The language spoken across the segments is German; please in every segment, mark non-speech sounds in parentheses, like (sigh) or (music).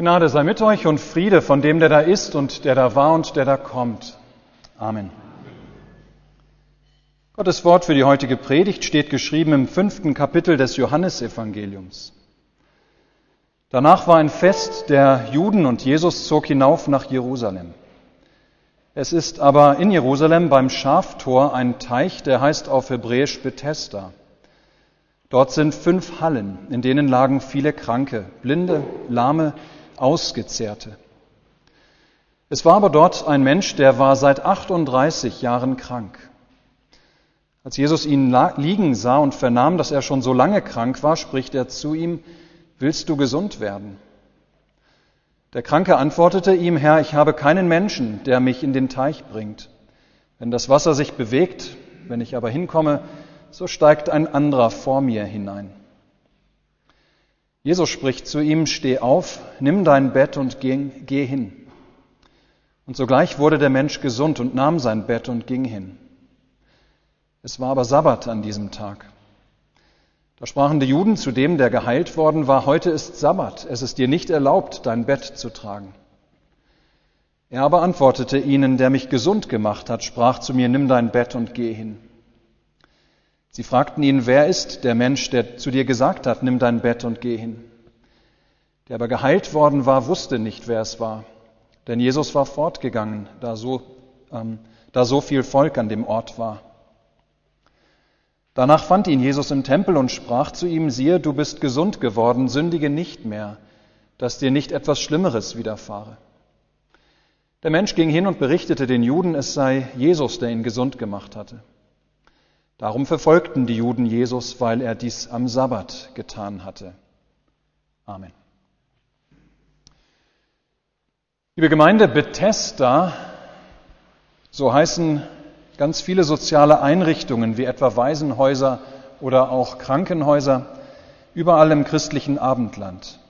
Gnade sei mit euch und Friede von dem, der da ist und der da war und der da kommt. Amen. Gottes Wort für die heutige Predigt steht geschrieben im fünften Kapitel des Johannesevangeliums. Danach war ein Fest der Juden und Jesus zog hinauf nach Jerusalem. Es ist aber in Jerusalem beim Schaftor ein Teich, der heißt auf Hebräisch Bethesda. Dort sind fünf Hallen, in denen lagen viele Kranke, Blinde, Lahme, Ausgezehrte. Es war aber dort ein Mensch, der war seit 38 Jahren krank. Als Jesus ihn liegen sah und vernahm, dass er schon so lange krank war, spricht er zu ihm, willst du gesund werden? Der Kranke antwortete ihm, Herr, ich habe keinen Menschen, der mich in den Teich bringt. Wenn das Wasser sich bewegt, wenn ich aber hinkomme, so steigt ein anderer vor mir hinein. Jesus spricht zu ihm, steh auf, nimm dein Bett und geh, geh hin. Und sogleich wurde der Mensch gesund und nahm sein Bett und ging hin. Es war aber Sabbat an diesem Tag. Da sprachen die Juden zu dem, der geheilt worden war, heute ist Sabbat, es ist dir nicht erlaubt, dein Bett zu tragen. Er aber antwortete ihnen, der mich gesund gemacht hat, sprach zu mir, nimm dein Bett und geh hin. Sie fragten ihn, wer ist der Mensch, der zu dir gesagt hat, nimm dein Bett und geh hin. Der aber geheilt worden war, wusste nicht, wer es war, denn Jesus war fortgegangen, da so, ähm, da so viel Volk an dem Ort war. Danach fand ihn Jesus im Tempel und sprach zu ihm, siehe, du bist gesund geworden, sündige nicht mehr, dass dir nicht etwas Schlimmeres widerfahre. Der Mensch ging hin und berichtete den Juden, es sei Jesus, der ihn gesund gemacht hatte. Darum verfolgten die Juden Jesus, weil er dies am Sabbat getan hatte. Amen. Liebe Gemeinde, Bethesda, so heißen ganz viele soziale Einrichtungen wie etwa Waisenhäuser oder auch Krankenhäuser überall im christlichen Abendland.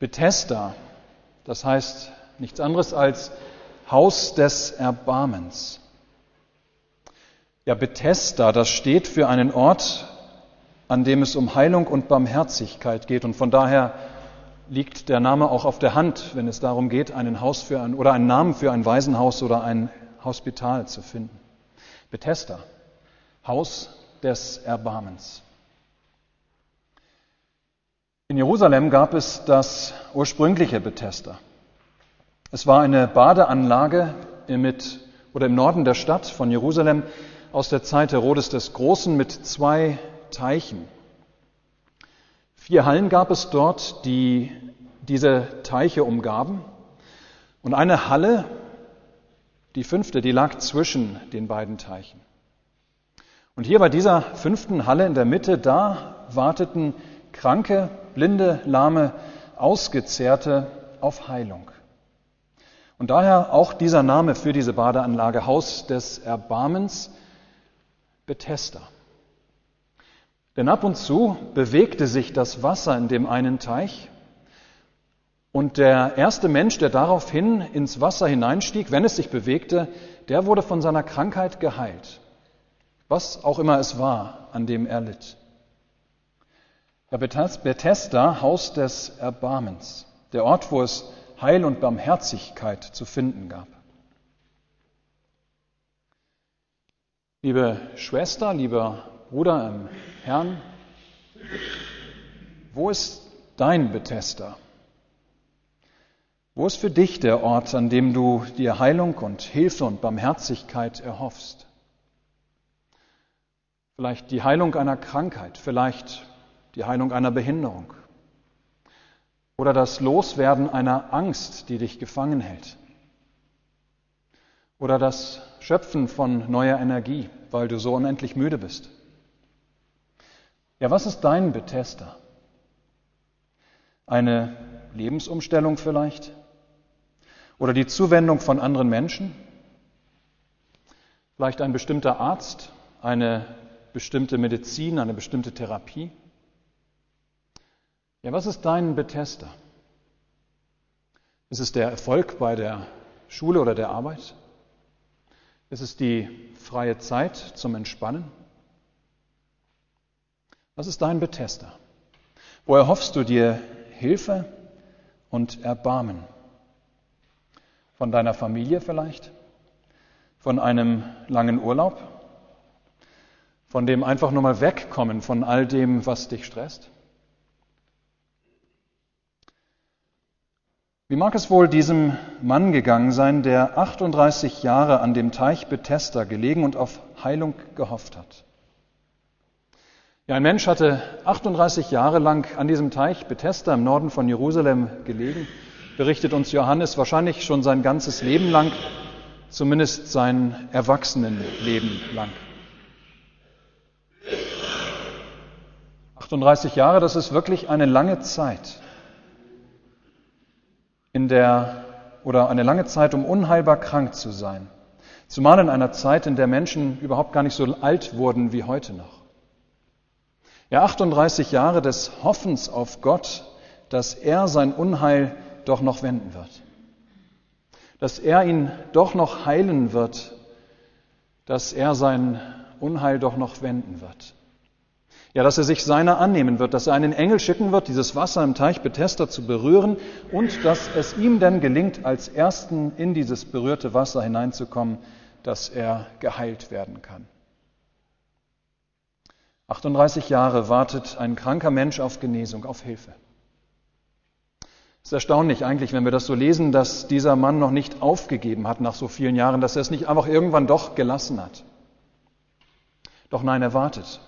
Bethesda, das heißt nichts anderes als Haus des Erbarmens. Ja, Bethesda, das steht für einen Ort, an dem es um Heilung und Barmherzigkeit geht. Und von daher liegt der Name auch auf der Hand, wenn es darum geht, einen Haus für ein, oder einen Namen für ein Waisenhaus oder ein Hospital zu finden. Bethesda, Haus des Erbarmens. In Jerusalem gab es das ursprüngliche Bethesda. Es war eine Badeanlage mit, oder im Norden der Stadt von Jerusalem aus der Zeit Herodes des Großen mit zwei Teichen. Vier Hallen gab es dort, die diese Teiche umgaben. Und eine Halle, die fünfte, die lag zwischen den beiden Teichen. Und hier bei dieser fünften Halle in der Mitte, da warteten Kranke, Blinde, Lahme, Ausgezehrte auf Heilung. Und daher auch dieser Name für diese Badeanlage Haus des Erbarmens, Bethesda. Denn ab und zu bewegte sich das Wasser in dem einen Teich und der erste Mensch, der daraufhin ins Wasser hineinstieg, wenn es sich bewegte, der wurde von seiner Krankheit geheilt, was auch immer es war, an dem er litt. Ja, Bethesda, Haus des Erbarmens, der Ort, wo es Heil und Barmherzigkeit zu finden gab. Liebe Schwester, lieber Bruder im Herrn, wo ist dein Bethesda? Wo ist für dich der Ort, an dem du dir Heilung und Hilfe und Barmherzigkeit erhoffst? Vielleicht die Heilung einer Krankheit, vielleicht die Heilung einer Behinderung oder das Loswerden einer Angst, die dich gefangen hält oder das Schöpfen von neuer Energie, weil du so unendlich müde bist. Ja, was ist dein Bethesda? Eine Lebensumstellung vielleicht? Oder die Zuwendung von anderen Menschen? Vielleicht ein bestimmter Arzt, eine bestimmte Medizin, eine bestimmte Therapie? Ja, was ist dein Bethesda? Ist es der Erfolg bei der Schule oder der Arbeit? Ist es die freie Zeit zum Entspannen? Was ist dein Bethesda? Wo erhoffst du dir Hilfe und Erbarmen. Von deiner Familie vielleicht? Von einem langen Urlaub? Von dem einfach nur mal wegkommen von all dem, was dich stresst? Wie mag es wohl diesem Mann gegangen sein, der 38 Jahre an dem Teich Bethesda gelegen und auf Heilung gehofft hat? Ja, ein Mensch hatte 38 Jahre lang an diesem Teich Bethesda im Norden von Jerusalem gelegen, berichtet uns Johannes, wahrscheinlich schon sein ganzes Leben lang, zumindest sein Erwachsenenleben lang. 38 Jahre, das ist wirklich eine lange Zeit in der oder eine lange Zeit, um unheilbar krank zu sein. Zumal in einer Zeit, in der Menschen überhaupt gar nicht so alt wurden wie heute noch. Ja, 38 Jahre des Hoffens auf Gott, dass er sein Unheil doch noch wenden wird. Dass er ihn doch noch heilen wird. Dass er sein Unheil doch noch wenden wird. Ja, dass er sich seiner annehmen wird, dass er einen Engel schicken wird, dieses Wasser im Teich Bethesda zu berühren und dass es ihm dann gelingt, als Ersten in dieses berührte Wasser hineinzukommen, dass er geheilt werden kann. 38 Jahre wartet ein kranker Mensch auf Genesung, auf Hilfe. Es ist erstaunlich eigentlich, wenn wir das so lesen, dass dieser Mann noch nicht aufgegeben hat nach so vielen Jahren, dass er es nicht einfach irgendwann doch gelassen hat. Doch nein, er wartet.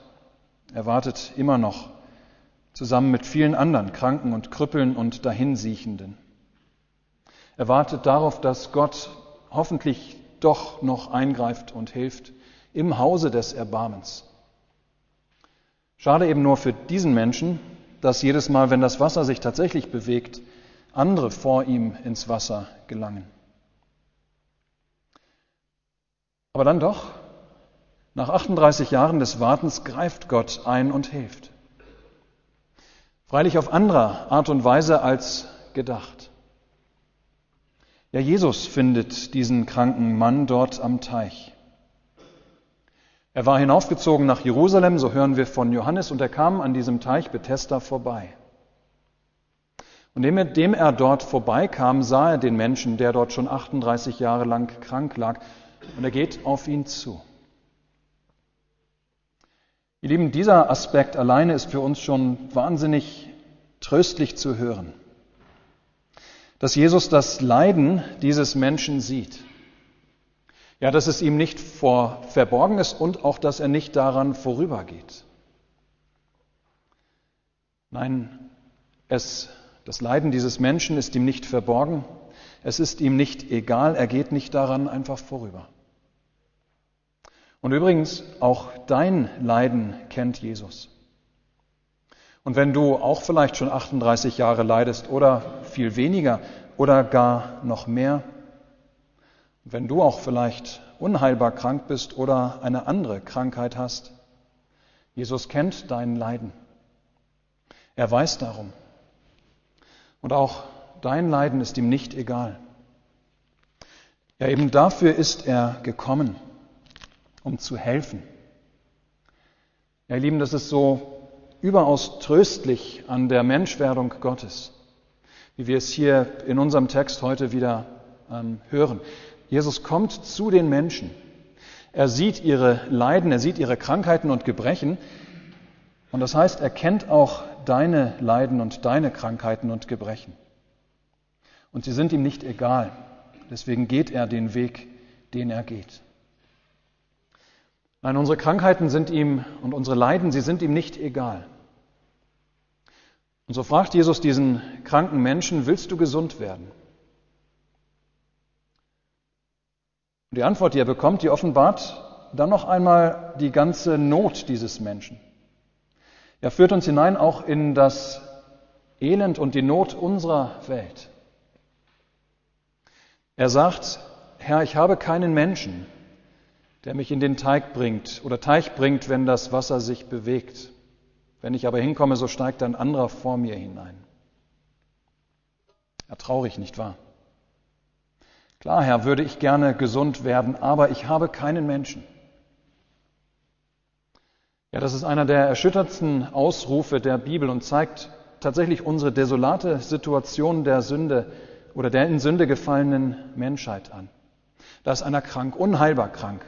Er wartet immer noch, zusammen mit vielen anderen Kranken und Krüppeln und Dahinsiechenden. Er wartet darauf, dass Gott hoffentlich doch noch eingreift und hilft im Hause des Erbarmens. Schade eben nur für diesen Menschen, dass jedes Mal, wenn das Wasser sich tatsächlich bewegt, andere vor ihm ins Wasser gelangen. Aber dann doch, nach 38 Jahren des Wartens greift Gott ein und hilft. Freilich auf andere Art und Weise als gedacht. Ja, Jesus findet diesen kranken Mann dort am Teich. Er war hinaufgezogen nach Jerusalem, so hören wir von Johannes, und er kam an diesem Teich Bethesda vorbei. Und indem er dort vorbeikam, sah er den Menschen, der dort schon 38 Jahre lang krank lag, und er geht auf ihn zu. Ihr Lieben, dieser Aspekt alleine ist für uns schon wahnsinnig tröstlich zu hören, dass Jesus das Leiden dieses Menschen sieht. Ja, dass es ihm nicht vor verborgen ist und auch, dass er nicht daran vorübergeht. Nein, es, das Leiden dieses Menschen ist ihm nicht verborgen. Es ist ihm nicht egal. Er geht nicht daran einfach vorüber. Und übrigens, auch dein Leiden kennt Jesus. Und wenn du auch vielleicht schon 38 Jahre leidest oder viel weniger oder gar noch mehr, wenn du auch vielleicht unheilbar krank bist oder eine andere Krankheit hast, Jesus kennt dein Leiden. Er weiß darum. Und auch dein Leiden ist ihm nicht egal. Ja, eben dafür ist er gekommen, um zu helfen. Ja, ihr Lieben, das ist so überaus tröstlich an der Menschwerdung Gottes, wie wir es hier in unserem Text heute wieder ähm, hören. Jesus kommt zu den Menschen. Er sieht ihre Leiden, er sieht ihre Krankheiten und Gebrechen. Und das heißt, er kennt auch deine Leiden und deine Krankheiten und Gebrechen. Und sie sind ihm nicht egal. Deswegen geht er den Weg, den er geht. Nein, unsere Krankheiten sind ihm und unsere Leiden, sie sind ihm nicht egal. Und so fragt Jesus diesen kranken Menschen, willst du gesund werden? Und die Antwort, die er bekommt, die offenbart dann noch einmal die ganze Not dieses Menschen. Er führt uns hinein auch in das Elend und die Not unserer Welt. Er sagt, Herr, ich habe keinen Menschen, der mich in den Teig bringt oder Teich bringt, wenn das Wasser sich bewegt. Wenn ich aber hinkomme, so steigt ein anderer vor mir hinein. Ja, traurig, nicht wahr? Klar, Herr, würde ich gerne gesund werden, aber ich habe keinen Menschen. Ja, das ist einer der erschütterndsten Ausrufe der Bibel und zeigt tatsächlich unsere desolate Situation der Sünde oder der in Sünde gefallenen Menschheit an. Da ist einer krank, unheilbar krank.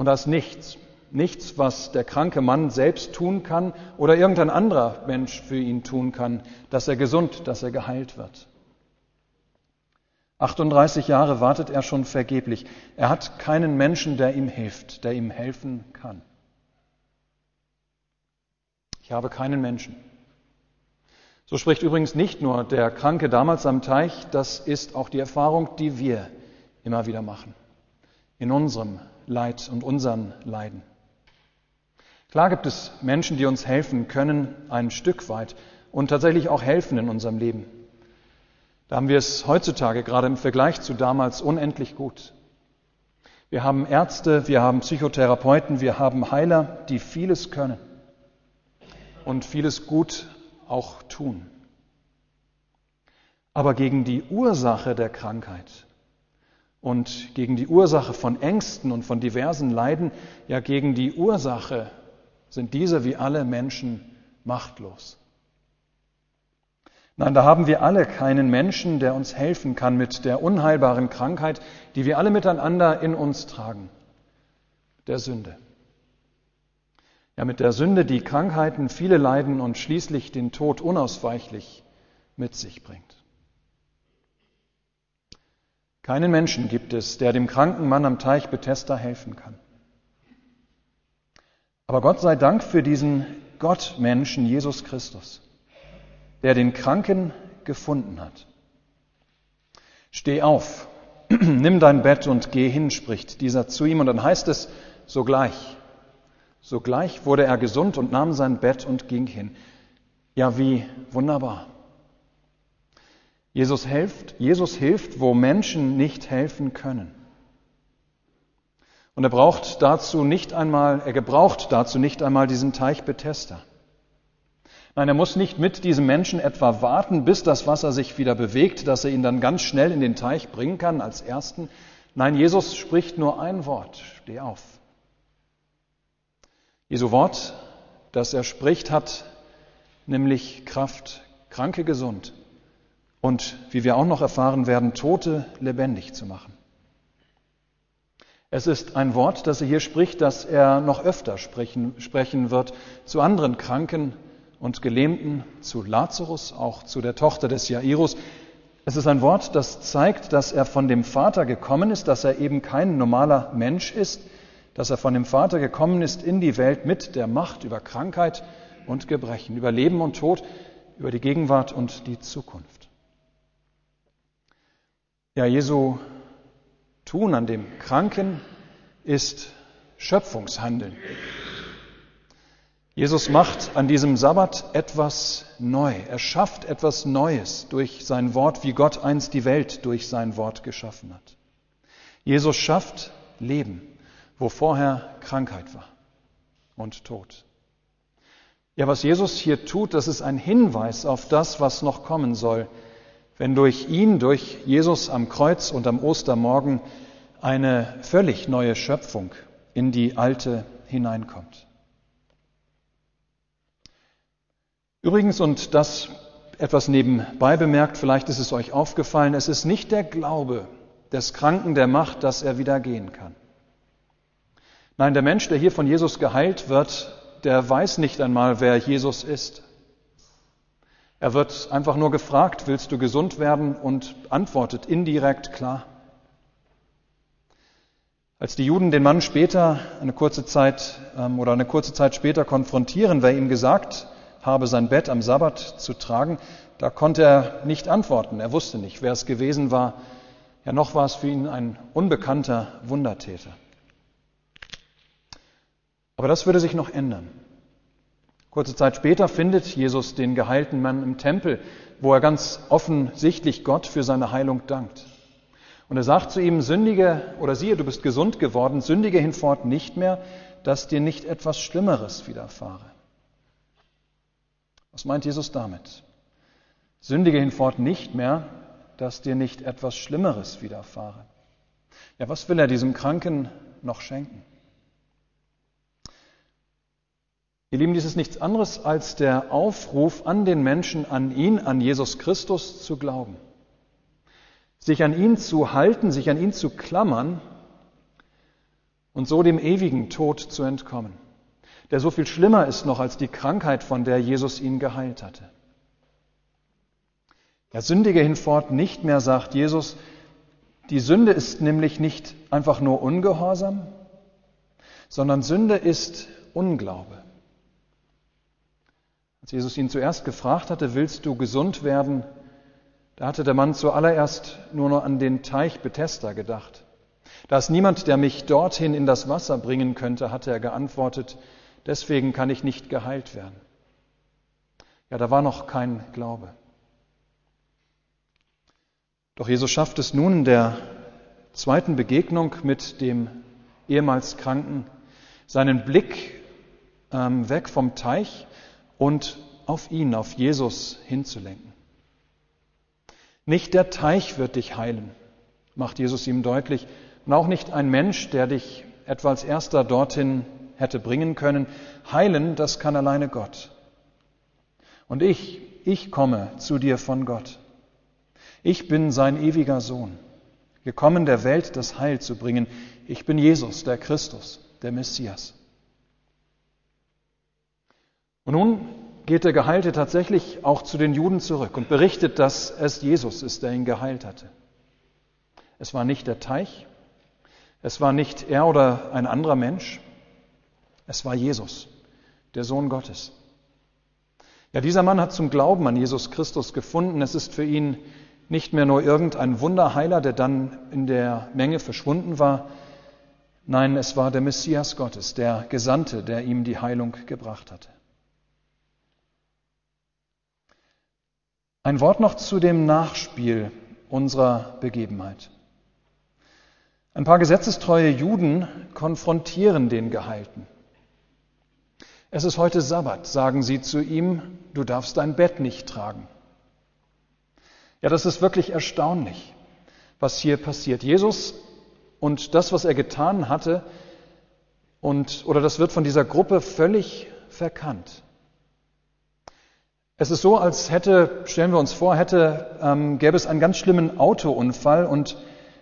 Und da ist nichts, nichts, was der kranke Mann selbst tun kann oder irgendein anderer Mensch für ihn tun kann, dass er gesund, dass er geheilt wird. 38 Jahre wartet er schon vergeblich. Er hat keinen Menschen, der ihm hilft, der ihm helfen kann. Ich habe keinen Menschen. So spricht übrigens nicht nur der Kranke damals am Teich, das ist auch die Erfahrung, die wir immer wieder machen. In unserem Leid und unseren Leiden. Klar gibt es Menschen, die uns helfen können, ein Stück weit und tatsächlich auch helfen in unserem Leben. Da haben wir es heutzutage gerade im Vergleich zu damals unendlich gut. Wir haben Ärzte, wir haben Psychotherapeuten, wir haben Heiler, die vieles können und vieles gut auch tun. Aber gegen die Ursache der Krankheit und gegen die Ursache von Ängsten und von diversen Leiden, ja gegen die Ursache sind diese wie alle Menschen machtlos. Nein, da haben wir alle keinen Menschen, der uns helfen kann mit der unheilbaren Krankheit, die wir alle miteinander in uns tragen, der Sünde. Ja, mit der Sünde, die Krankheiten, viele Leiden und schließlich den Tod unausweichlich mit sich bringt. Keinen Menschen gibt es, der dem kranken Mann am Teich Bethesda helfen kann. Aber Gott sei Dank für diesen Gottmenschen Jesus Christus, der den Kranken gefunden hat. Steh auf, (clears throat) nimm dein Bett und geh hin, spricht dieser zu ihm. Und dann heißt es sogleich, sogleich wurde er gesund und nahm sein Bett und ging hin. Ja, wie wunderbar. Jesus hilft, Jesus hilft, wo Menschen nicht helfen können. Und er braucht dazu nicht einmal, er gebraucht dazu nicht einmal diesen Teich Bethesda. Nein, er muss nicht mit diesem Menschen etwa warten, bis das Wasser sich wieder bewegt, dass er ihn dann ganz schnell in den Teich bringen kann als ersten. Nein, Jesus spricht nur ein Wort, steh auf. Jesu Wort, das er spricht, hat nämlich Kraft, Kranke gesund und, wie wir auch noch erfahren werden, Tote lebendig zu machen. Es ist ein Wort, das er hier spricht, das er noch öfter sprechen, sprechen wird zu anderen Kranken und Gelähmten, zu Lazarus, auch zu der Tochter des Jairus. Es ist ein Wort, das zeigt, dass er von dem Vater gekommen ist, dass er eben kein normaler Mensch ist, dass er von dem Vater gekommen ist in die Welt mit der Macht über Krankheit und Gebrechen, über Leben und Tod, über die Gegenwart und die Zukunft. Ja, Jesu Tun an dem Kranken ist Schöpfungshandeln. Jesus macht an diesem Sabbat etwas neu. Er schafft etwas Neues durch sein Wort, wie Gott einst die Welt durch sein Wort geschaffen hat. Jesus schafft Leben, wo vorher Krankheit war und Tod. Ja, was Jesus hier tut, das ist ein Hinweis auf das, was noch kommen soll, wenn durch ihn, durch Jesus am Kreuz und am Ostermorgen eine völlig neue Schöpfung in die alte hineinkommt. Übrigens, und das etwas nebenbei bemerkt, vielleicht ist es euch aufgefallen, es ist nicht der Glaube des Kranken, der macht, dass er wieder gehen kann. Nein, der Mensch, der hier von Jesus geheilt wird, der weiß nicht einmal, wer Jesus ist. Er wird einfach nur gefragt, willst du gesund werden und antwortet indirekt klar. Als die Juden den Mann später, eine kurze Zeit ähm, oder eine kurze Zeit später konfrontieren, wer ihm gesagt habe, sein Bett am Sabbat zu tragen, da konnte er nicht antworten. Er wusste nicht, wer es gewesen war. Ja, noch war es für ihn ein unbekannter Wundertäter. Aber das würde sich noch ändern. Kurze Zeit später findet Jesus den geheilten Mann im Tempel, wo er ganz offensichtlich Gott für seine Heilung dankt. Und er sagt zu ihm, sündige oder siehe, du bist gesund geworden, sündige hinfort nicht mehr, dass dir nicht etwas Schlimmeres widerfahre. Was meint Jesus damit? Sündige hinfort nicht mehr, dass dir nicht etwas Schlimmeres widerfahre. Ja, was will er diesem Kranken noch schenken? Ihr Lieben, dies ist nichts anderes als der Aufruf an den Menschen, an ihn, an Jesus Christus zu glauben. Sich an ihn zu halten, sich an ihn zu klammern und so dem ewigen Tod zu entkommen, der so viel schlimmer ist noch als die Krankheit, von der Jesus ihn geheilt hatte. Der Sündige hinfort nicht mehr, sagt Jesus, die Sünde ist nämlich nicht einfach nur Ungehorsam, sondern Sünde ist Unglaube. Als Jesus ihn zuerst gefragt hatte, willst du gesund werden, da hatte der Mann zuallererst nur noch an den Teich Bethesda gedacht. Da ist niemand, der mich dorthin in das Wasser bringen könnte, hatte er geantwortet, deswegen kann ich nicht geheilt werden. Ja, da war noch kein Glaube. Doch Jesus schafft es nun in der zweiten Begegnung mit dem ehemals Kranken, seinen Blick ähm, weg vom Teich und auf ihn, auf Jesus hinzulenken. Nicht der Teich wird dich heilen, macht Jesus ihm deutlich, und auch nicht ein Mensch, der dich etwa als erster dorthin hätte bringen können. Heilen, das kann alleine Gott. Und ich, ich komme zu dir von Gott. Ich bin sein ewiger Sohn, gekommen der Welt das Heil zu bringen. Ich bin Jesus, der Christus, der Messias. Und nun geht der Geheilte tatsächlich auch zu den Juden zurück und berichtet, dass es Jesus ist, der ihn geheilt hatte. Es war nicht der Teich, es war nicht er oder ein anderer Mensch, es war Jesus, der Sohn Gottes. Ja, dieser Mann hat zum Glauben an Jesus Christus gefunden. Es ist für ihn nicht mehr nur irgendein Wunderheiler, der dann in der Menge verschwunden war. Nein, es war der Messias Gottes, der Gesandte, der ihm die Heilung gebracht hatte. Ein Wort noch zu dem Nachspiel unserer Begebenheit. Ein paar gesetzestreue Juden konfrontieren den Geheilten. Es ist heute Sabbat, sagen sie zu ihm, du darfst dein Bett nicht tragen. Ja, das ist wirklich erstaunlich, was hier passiert. Jesus und das, was er getan hatte, und, oder das wird von dieser Gruppe völlig verkannt. Es ist so, als hätte, stellen wir uns vor, hätte, ähm, gäbe es einen ganz schlimmen Autounfall und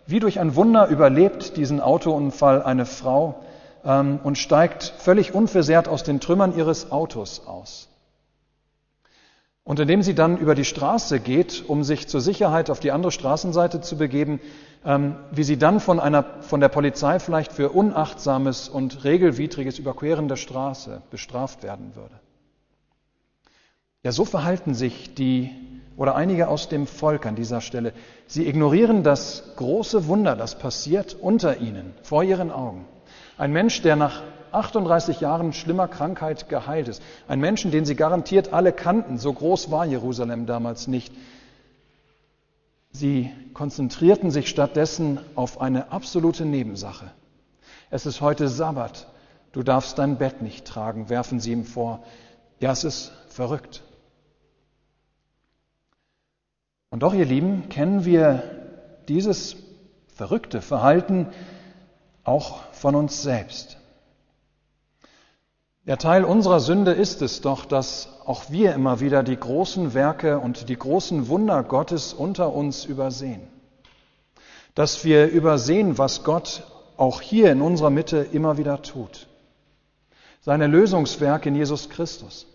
wie durch ein Wunder überlebt diesen Autounfall eine Frau ähm, und steigt völlig unversehrt aus den Trümmern ihres Autos aus. Und indem sie dann über die Straße geht, um sich zur Sicherheit auf die andere Straßenseite zu begeben, ähm, wie sie dann von, einer, von der Polizei vielleicht für unachtsames und regelwidriges Überqueren der Straße bestraft werden würde. Ja, so verhalten sich die oder einige aus dem Volk an dieser Stelle. Sie ignorieren das große Wunder, das passiert unter ihnen, vor ihren Augen. Ein Mensch, der nach 38 Jahren schlimmer Krankheit geheilt ist. Ein Menschen, den sie garantiert alle kannten. So groß war Jerusalem damals nicht. Sie konzentrierten sich stattdessen auf eine absolute Nebensache. Es ist heute Sabbat. Du darfst dein Bett nicht tragen, werfen sie ihm vor. Ja, es ist verrückt. Und doch, ihr Lieben, kennen wir dieses verrückte Verhalten auch von uns selbst. Der Teil unserer Sünde ist es doch, dass auch wir immer wieder die großen Werke und die großen Wunder Gottes unter uns übersehen. Dass wir übersehen, was Gott auch hier in unserer Mitte immer wieder tut. Seine Lösungswerk in Jesus Christus,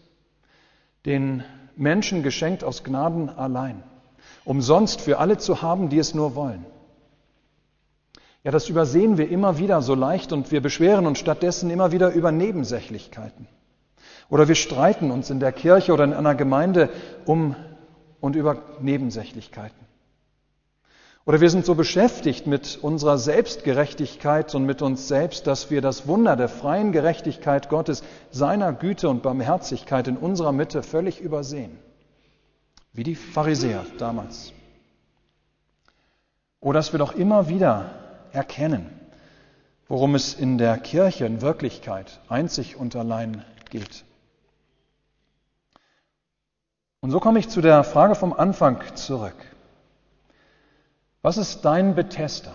den Menschen geschenkt aus Gnaden allein umsonst für alle zu haben, die es nur wollen. Ja, das übersehen wir immer wieder so leicht und wir beschweren uns stattdessen immer wieder über Nebensächlichkeiten. Oder wir streiten uns in der Kirche oder in einer Gemeinde um und über Nebensächlichkeiten. Oder wir sind so beschäftigt mit unserer Selbstgerechtigkeit und mit uns selbst, dass wir das Wunder der freien Gerechtigkeit Gottes, seiner Güte und Barmherzigkeit in unserer Mitte völlig übersehen wie die Pharisäer damals. Oder dass wir doch immer wieder erkennen, worum es in der Kirche in Wirklichkeit einzig und allein geht. Und so komme ich zu der Frage vom Anfang zurück. Was ist dein Betester?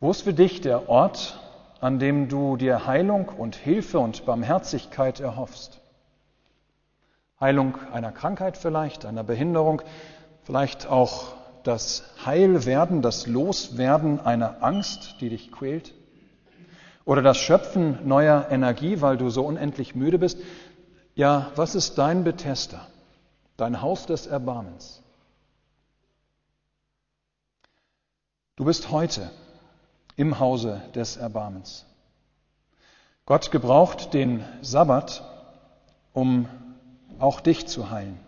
Wo ist für dich der Ort, an dem du dir Heilung und Hilfe und Barmherzigkeit erhoffst. Heilung einer Krankheit vielleicht, einer Behinderung, vielleicht auch das Heilwerden, das Loswerden einer Angst, die dich quält. Oder das Schöpfen neuer Energie, weil du so unendlich müde bist. Ja, was ist dein Betester? Dein Haus des Erbarmens. Du bist heute im Hause des Erbarmens. Gott gebraucht den Sabbat, um auch dich zu heilen.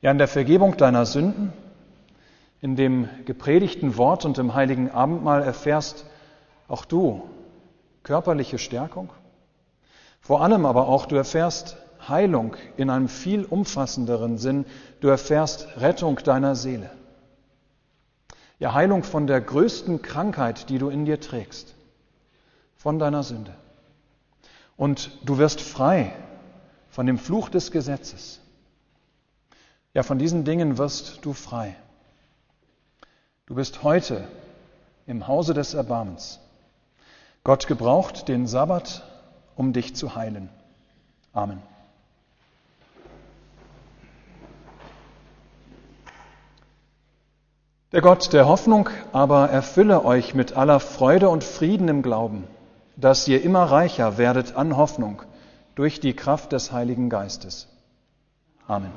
Ja, in der Vergebung deiner Sünden, in dem gepredigten Wort und im heiligen Abendmahl erfährst auch du körperliche Stärkung. Vor allem aber auch du erfährst Heilung in einem viel umfassenderen Sinn. Du erfährst Rettung deiner Seele. Ja, Heilung von der größten Krankheit, die du in dir trägst, von deiner Sünde. Und du wirst frei von dem Fluch des Gesetzes. Ja, von diesen Dingen wirst du frei. Du bist heute im Hause des Erbarmens. Gott gebraucht den Sabbat, um dich zu heilen. Amen. Der Gott der Hoffnung aber erfülle euch mit aller Freude und Frieden im Glauben, dass ihr immer reicher werdet an Hoffnung durch die Kraft des Heiligen Geistes. Amen.